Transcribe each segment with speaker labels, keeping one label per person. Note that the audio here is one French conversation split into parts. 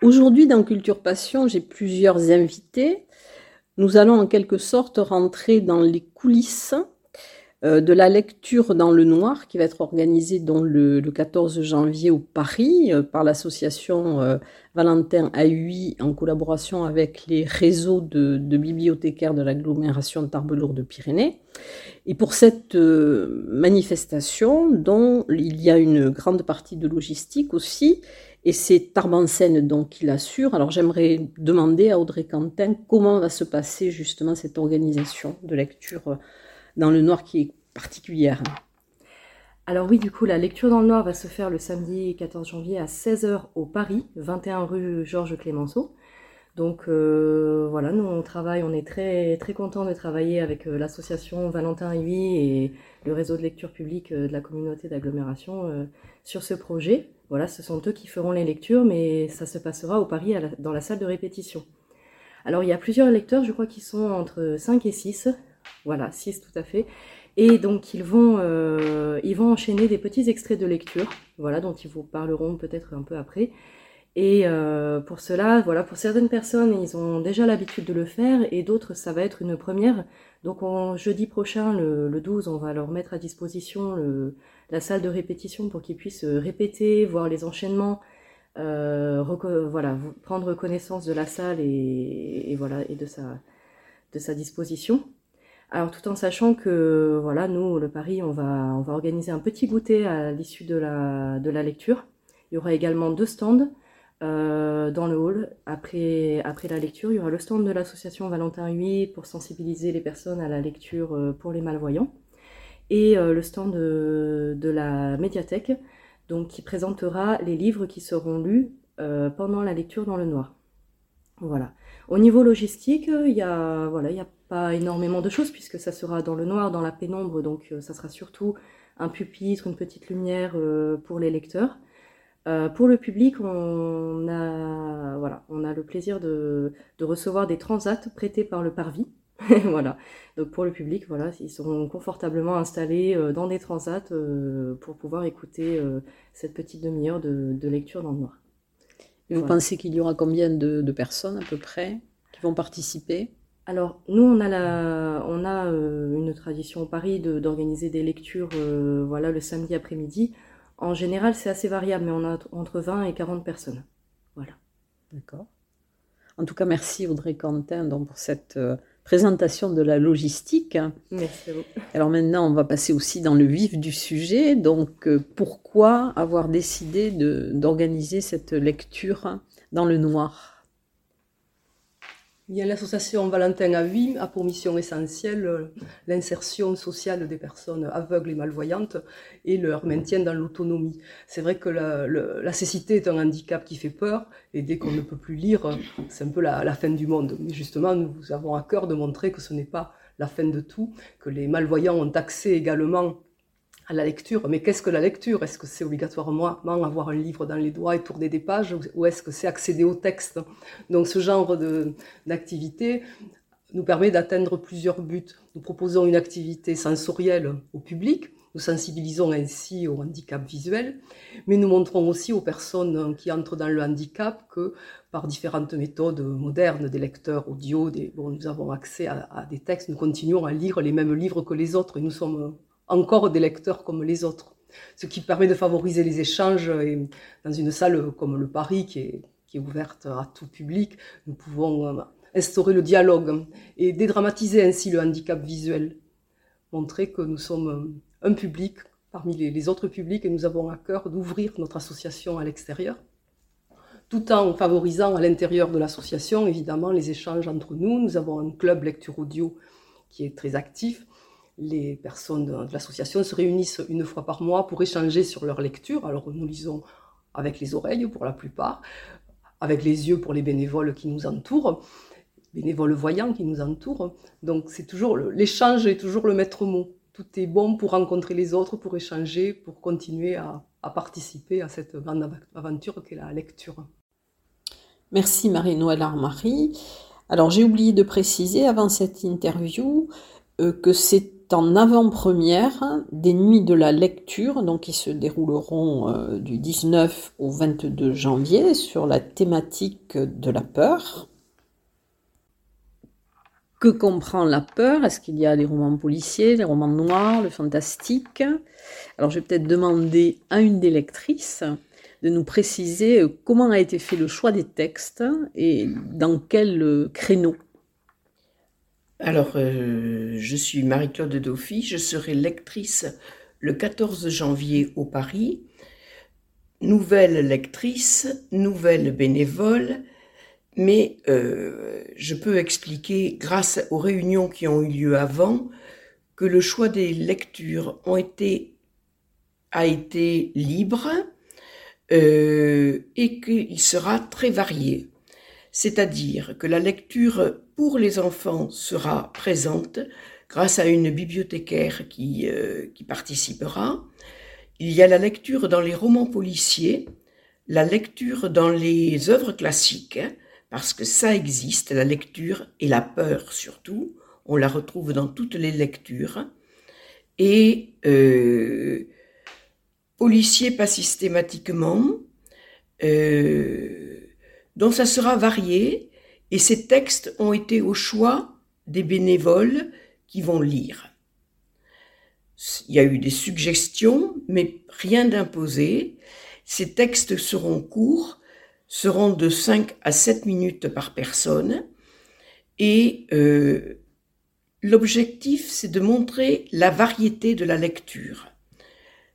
Speaker 1: Aujourd'hui, dans Culture Passion, j'ai plusieurs invités. Nous allons en quelque sorte rentrer dans les coulisses euh, de la lecture dans le noir qui va être organisée le, 14 janvier au Paris euh, par l'association euh, Valentin AUI en collaboration avec les réseaux de, de bibliothécaires de l'agglomération Tarbes-Lourdes-Pyrénées. Et pour cette manifestation, dont il y a une grande partie de logistique aussi, et c'est Tarbansen donc qui l'assure. Alors j'aimerais demander à Audrey Quentin comment va se passer justement cette organisation de lecture euh, dans le noir qui est particulière.
Speaker 2: Alors oui, du coup, la lecture dans le noir va se faire le samedi 14 janvier à 16h au Paris, 21 rue Georges Clémenceau. Donc euh, voilà, nous on travaille, on est très très content de travailler avec euh, l'association Valentin Huy et le réseau de lecture publique de la communauté d'agglomération sur ce projet. Voilà, ce sont eux qui feront les lectures, mais ça se passera au Paris dans la salle de répétition. Alors il y a plusieurs lecteurs, je crois qu'ils sont entre 5 et 6. Voilà, 6 tout à fait. Et donc ils vont, euh, ils vont enchaîner des petits extraits de lecture, voilà, dont ils vous parleront peut-être un peu après. Et euh, pour cela, voilà, pour certaines personnes, ils ont déjà l'habitude de le faire, et d'autres, ça va être une première. Donc jeudi prochain, le, le, 12, on va leur mettre à disposition le, la salle de répétition pour qu'ils puissent euh, répéter, voir les enchaînements, euh, voilà, prendre connaissance de la salle et, voilà et de sa, de sa disposition. Alors tout en sachant que voilà, nous, le Paris, on va, on va organiser un petit goûter à l'issue de la, de la lecture. Il y aura également deux stands euh, dans le hall après, après la lecture. Il y aura le stand de l'association Valentin Huy pour sensibiliser les personnes à la lecture pour les malvoyants et euh, le stand de, la médiathèque, donc qui présentera les livres qui seront lus euh, pendant la lecture dans le noir. Voilà. Au niveau logistique, il y a voilà, il n'y a pas énormément de choses puisque ça sera dans le noir, dans la pénombre, donc euh, ça sera surtout un pupitre, une petite lumière pour les lecteurs. Pour le public, on a, voilà, on a le plaisir de, de recevoir des transats prêtés par le Parvis, voilà. Donc pour le public, voilà, ils seront confortablement installés euh, dans des transats euh, pour pouvoir écouter euh, cette petite demi-heure de, lecture dans le noir.
Speaker 1: vous pensez qu'il y aura combien de, personnes à peu près qui vont participer?
Speaker 2: Alors, nous, on a, la, on a une tradition au Paris d'organiser des lectures voilà, le samedi après-midi. En général, c'est assez variable, mais on a entre 20 et 40 personnes. Voilà.
Speaker 1: D'accord. En tout cas, merci Audrey Quentin donc, pour cette présentation de la logistique.
Speaker 2: Merci à vous.
Speaker 1: Alors maintenant, on va passer aussi dans le vif du sujet. Donc, euh, pourquoi avoir décidé d'organiser cette lecture dans le noir?
Speaker 3: L'association Valentin Avim a pour mission essentielle l'insertion sociale des personnes aveugles et malvoyantes et leur maintien dans l'autonomie. C'est vrai que la, cécité est un handicap qui fait peur et dès qu'on ne peut plus lire, c'est un peu la, la, fin du monde. Mais justement, nous avons à cœur de montrer que ce n'est pas la fin de tout, que les malvoyants ont accès également à la lecture. Mais qu'est-ce que la lecture? Est-ce que c'est obligatoirement avoir un livre dans les doigts et tourner des pages ou est-ce que c'est accéder au texte? Donc ce genre d'activité nous permet d'atteindre plusieurs buts. Nous proposons une activité sensorielle au public, nous sensibilisons ainsi au handicap visuel, mais nous montrons aussi aux personnes qui entrent dans le handicap que par différentes méthodes modernes, des lecteurs audio, des, bon, nous avons accès à, à, des textes, nous continuons à lire les mêmes livres que les autres et nous sommes encore des lecteurs comme les autres. Ce qui permet de favoriser les échanges. Et dans une salle comme le Paris, qui est, ouverte à tout public, nous pouvons euh, instaurer le dialogue et dédramatiser ainsi le handicap visuel. Montrer que nous sommes un public parmi les, autres publics et nous avons à cœur d'ouvrir notre association à l'extérieur. tout en favorisant à l'intérieur de l'association, évidemment, les échanges entre nous. Nous avons un club lecture audio qui est très actif. Les personnes de l'association se réunissent une fois par mois pour échanger sur leur lecture. Alors nous lisons avec les oreilles pour la plupart, avec les yeux pour les bénévoles qui nous entourent, bénévoles voyants qui nous entourent. Donc c'est toujours l'échange est toujours le maître mot. Tout est bon pour rencontrer les autres, pour échanger, pour continuer à, à participer à cette grande aventure qu'est la lecture.
Speaker 1: Merci Marie-Noël Armary. Alors j'ai oublié de préciser avant cette interview euh, que c'est en avant-première des nuits de la lecture, donc qui se dérouleront euh, du 19 au 22 janvier sur la thématique de la peur. Que comprend la peur? Est-ce qu'il y a des romans policiers, des romans noirs, le fantastique? Alors je vais peut-être demander à une des lectrices de nous préciser euh, comment a été fait le choix des textes et dans quel euh, créneau.
Speaker 4: Alors, euh, je suis Marie-Claude Dauphy, je serai lectrice le 14 janvier au Paris. Nouvelle lectrice, nouvelle bénévole, mais je peux expliquer, grâce aux réunions qui ont eu lieu avant, que le choix des lectures a été libre, euh, et qu'il sera très varié. C'est-à-dire que la lecture pour les enfants sera présente grâce à une bibliothécaire qui, euh, qui participera. Il y a la lecture dans les romans policiers, la lecture dans les œuvres classiques, parce que ça existe, la lecture et la peur surtout, on la retrouve dans toutes les lectures, et euh, policiers pas systématiquement, euh, donc ça sera varié, et ces textes ont été au choix des bénévoles qui vont lire. Il y a eu des suggestions, mais rien d'imposé. Ces textes seront courts, seront de 5 à 7 minutes par personne, et euh, l'objectif, c'est de montrer la variété de la lecture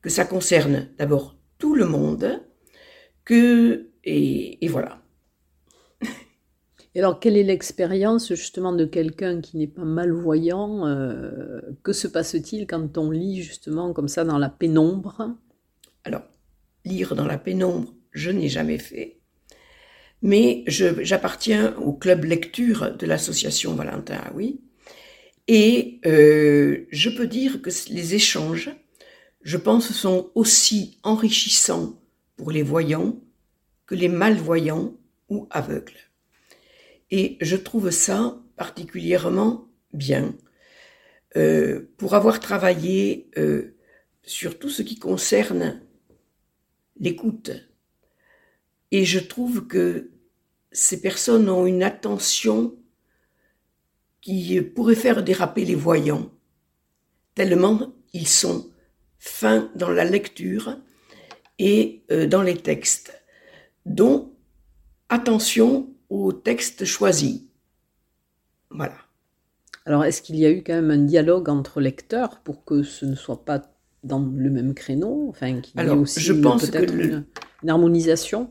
Speaker 4: que ça concerne d'abord tout le monde, que et, voilà.
Speaker 1: Et alors, quelle est l'expérience justement de quelqu'un qui n'est pas malvoyant euh, Que se passe-t-il quand on lit justement comme ça dans la pénombre?
Speaker 4: Alors, lire dans la pénombre, je n'ai jamais fait. Mais j'appartiens au club lecture de l'association Valentin oui. Et euh, je peux dire que les échanges je pense, sont aussi enrichissants pour les voyants que les malvoyants ou aveugles. Et je trouve ça particulièrement bien. Euh, pour avoir travaillé euh, sur tout ce qui concerne l'écoute. Et je trouve que ces personnes ont une attention qui pourrait faire déraper les voyants, tellement ils sont fin dans la lecture et euh, dans les textes, dont attention aux textes choisis. Voilà.
Speaker 1: Alors, est-ce qu'il y a eu quand même un dialogue entre lecteurs pour que ce ne soit pas dans le même créneau Enfin, qu'il y ait aussi je pense que une, harmonisation?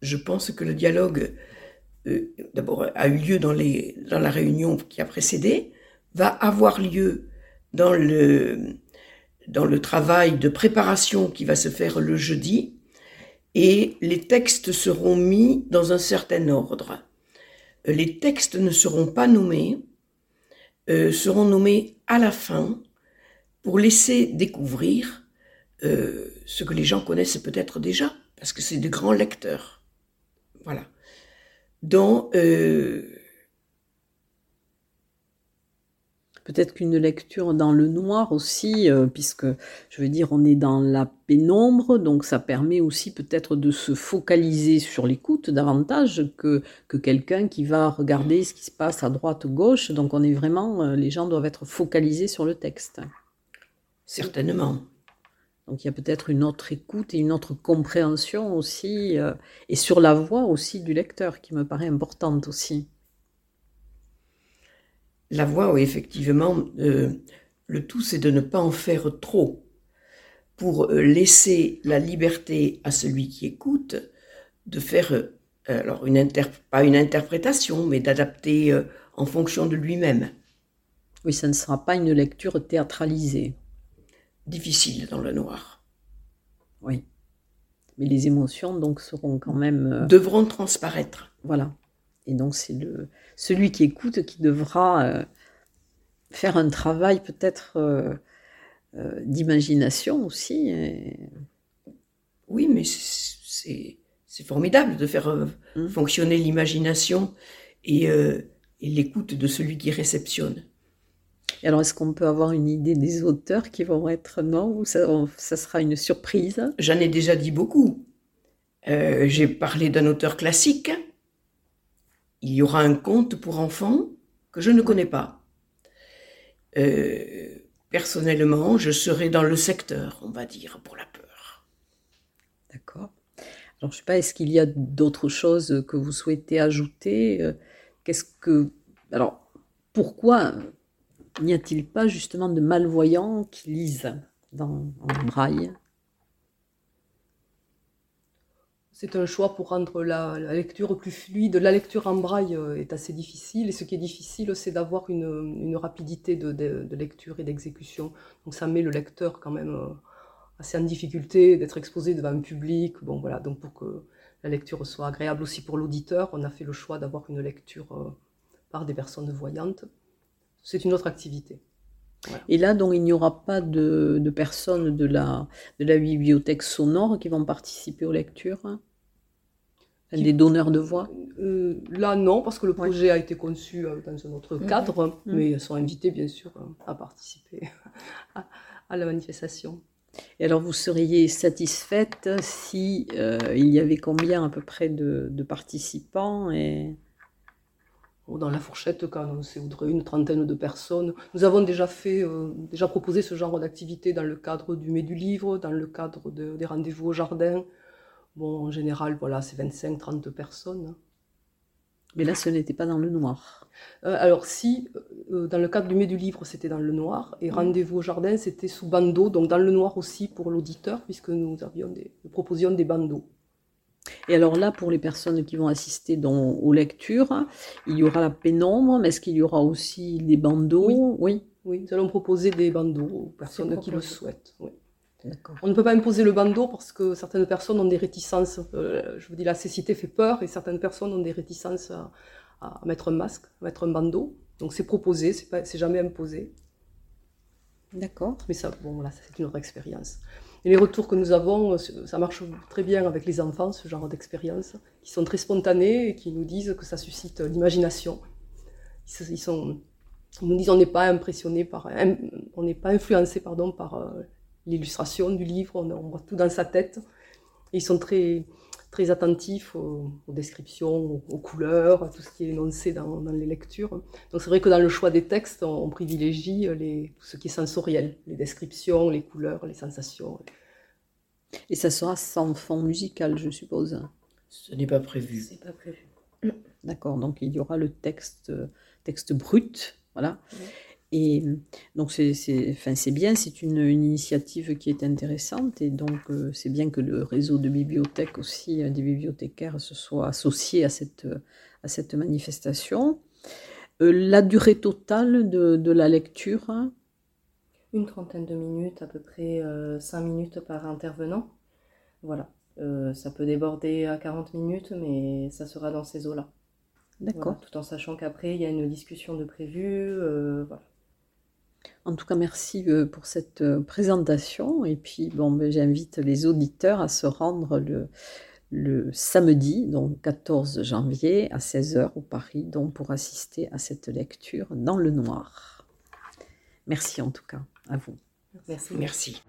Speaker 4: Je pense que le dialogue, euh, d'abord, a eu lieu dans, les, dans la réunion qui a précédé, va avoir lieu dans le, dans le travail de préparation qui va se faire le jeudi, et les textes seront mis dans un certain ordre. Euh, les textes ne seront pas nommés, euh, seront nommés à la fin pour laisser découvrir euh, ce que les gens connaissent peut-être déjà, parce que c'est de grands lecteurs. Voilà. Dans
Speaker 1: peut-être qu'une lecture dans le noir aussi, euh, puisque je veux dire, on est dans la pénombre, donc ça permet aussi peut-être de se focaliser sur l'écoute davantage que, que quelqu'un qui va regarder ce qui se passe à droite ou gauche. Donc on est vraiment, euh, les gens doivent être focalisés sur le texte.
Speaker 4: Certainement.
Speaker 1: Donc il y a peut-être une autre écoute et une autre compréhension aussi, euh, et sur la voix aussi du lecteur qui me paraît importante aussi
Speaker 4: la voix, effectivement, euh, le tout, c'est de ne pas en faire trop pour euh, laisser la liberté à celui qui écoute de faire euh, alors une pas une interprétation, mais d'adapter euh, en fonction de lui-même.
Speaker 1: Oui, ça ne sera pas une lecture théâtralisée.
Speaker 4: Difficile dans le noir.
Speaker 1: Oui. Mais les émotions donc seront quand même
Speaker 4: devront transparaître.
Speaker 1: Voilà. Et donc c'est le celui qui écoute qui devra euh, faire un travail peut-être d'imagination aussi.
Speaker 4: Oui, mais c'est c'est formidable de faire euh, mmh. fonctionner l'imagination euh, et, l'écoute de celui qui réceptionne.
Speaker 1: Et alors, est-ce qu'on peut avoir une idée des auteurs qui vont être non ou ça, sera une surprise?
Speaker 4: J'en ai déjà dit beaucoup. Euh, j'ai parlé d'un auteur classique. Il y aura un conte pour enfants que je ne connais pas. personnellement, je serai dans le secteur, on va dire, pour la peur.
Speaker 1: D'accord. Alors, je sais pas, est-ce qu'il y a d'autres choses que vous souhaitez ajouter? Euh, Qu'est-ce que. Alors, pourquoi n'y a-t-il pas justement de malvoyants qui lisent dans, en braille?
Speaker 3: C'est un choix pour rendre la, lecture plus fluide. La lecture en braille euh, est assez difficile et ce qui est difficile, c'est d'avoir une, rapidité de, lecture et d'exécution. Donc ça met le lecteur quand même euh, assez en difficulté d'être exposé devant un public. Bon, voilà, donc pour que la lecture soit agréable aussi pour l'auditeur, on a fait le choix d'avoir une lecture euh, par des personnes voyantes. C'est une autre activité.
Speaker 1: Et là, donc, il n'y aura pas de, personnes de la, de la bibliothèque sonore qui vont participer aux lectures hein? Des donneurs de voix?
Speaker 3: Euh, Là, non, parce que le projet a été conçu euh, dans un autre mhm. cadre, mhm. mais elles sont invitées, bien sûr, à participer à la manifestation.
Speaker 1: Et alors, vous seriez satisfaite si euh, il y avait combien à peu près de, participants et...
Speaker 3: Dans la fourchette quand c'est une trentaine de personnes. Nous avons déjà fait, euh, déjà proposé ce genre d'activité dans le cadre du Mets du Livre, dans le cadre des rendez-vous au jardin. Bon, en général, voilà, c'est 25-30 personnes.
Speaker 1: Mais là, ce n'était pas dans le noir.
Speaker 3: Euh, alors si, euh, euh, dans le cadre du Mai du Livre, c'était dans le noir, et Rendez-vous au Jardin, c'était sous bandeau, donc dans le noir aussi pour l'auditeur, puisque nous, avions des, nous proposions des bandeaux.
Speaker 1: Et alors là, pour les personnes qui vont assister aux lectures, il y aura la pénombre, mais est-ce qu'il y aura aussi des bandeaux?
Speaker 3: Oui. oui. nous allons proposer des bandeaux aux personnes qui le souhaitent. Oui. On ne peut pas imposer le bandeau parce que certaines personnes ont des réticences. je vous dis, la cécité fait peur et certaines personnes ont des réticences à, à mettre un masque, à mettre un bandeau. Donc c'est proposé, c'est jamais imposé.
Speaker 1: D'accord.
Speaker 3: Mais ça, bon, voilà, c'est une autre expérience. Et les retours que nous avons, ça marche très bien avec les enfants, ce genre d'expérience, qui sont très spontanés et qui nous disent que ça suscite l'imagination. Ils, nous disent on n'est pas impressionné par, on n'est pas influencé pardon par euh, l'illustration du livre, on, on, voit tout dans sa tête. Ils sont très, très attentif aux, descriptions, aux, couleurs, à tout ce qui est énoncé dans, les lectures. Donc c'est vrai que dans le choix des textes, on, privilégie les, tout ce qui est sensoriel, les descriptions, les couleurs, les sensations.
Speaker 1: Et ça sera sans fond musical, je suppose.
Speaker 4: Ce n'est pas prévu.
Speaker 2: C'est pas prévu.
Speaker 1: D'accord, donc il y aura le texte, texte brut, voilà. Et donc c'est enfin, bien, c'est une, initiative qui est intéressante et donc euh, c'est bien que le réseau de bibliothèques aussi, euh, des bibliothécaires, se soit associé à cette, à cette manifestation. Euh, la durée totale de, de, la lecture
Speaker 2: Une trentaine de minutes, à peu près cinq minutes par intervenant. Voilà, ça peut déborder à 40 minutes, mais ça sera dans ces eaux-là.
Speaker 1: D'accord.
Speaker 2: tout en sachant qu'après, il y a une discussion de prévu. voilà.
Speaker 1: En tout cas, merci euh, pour cette euh, présentation. Et puis, bon, ben, j'invite les auditeurs à se rendre le, le, samedi, donc 14 janvier, à 16h au Paris, donc pour assister à cette lecture dans le noir. Merci en tout cas à vous.
Speaker 4: Merci. Merci.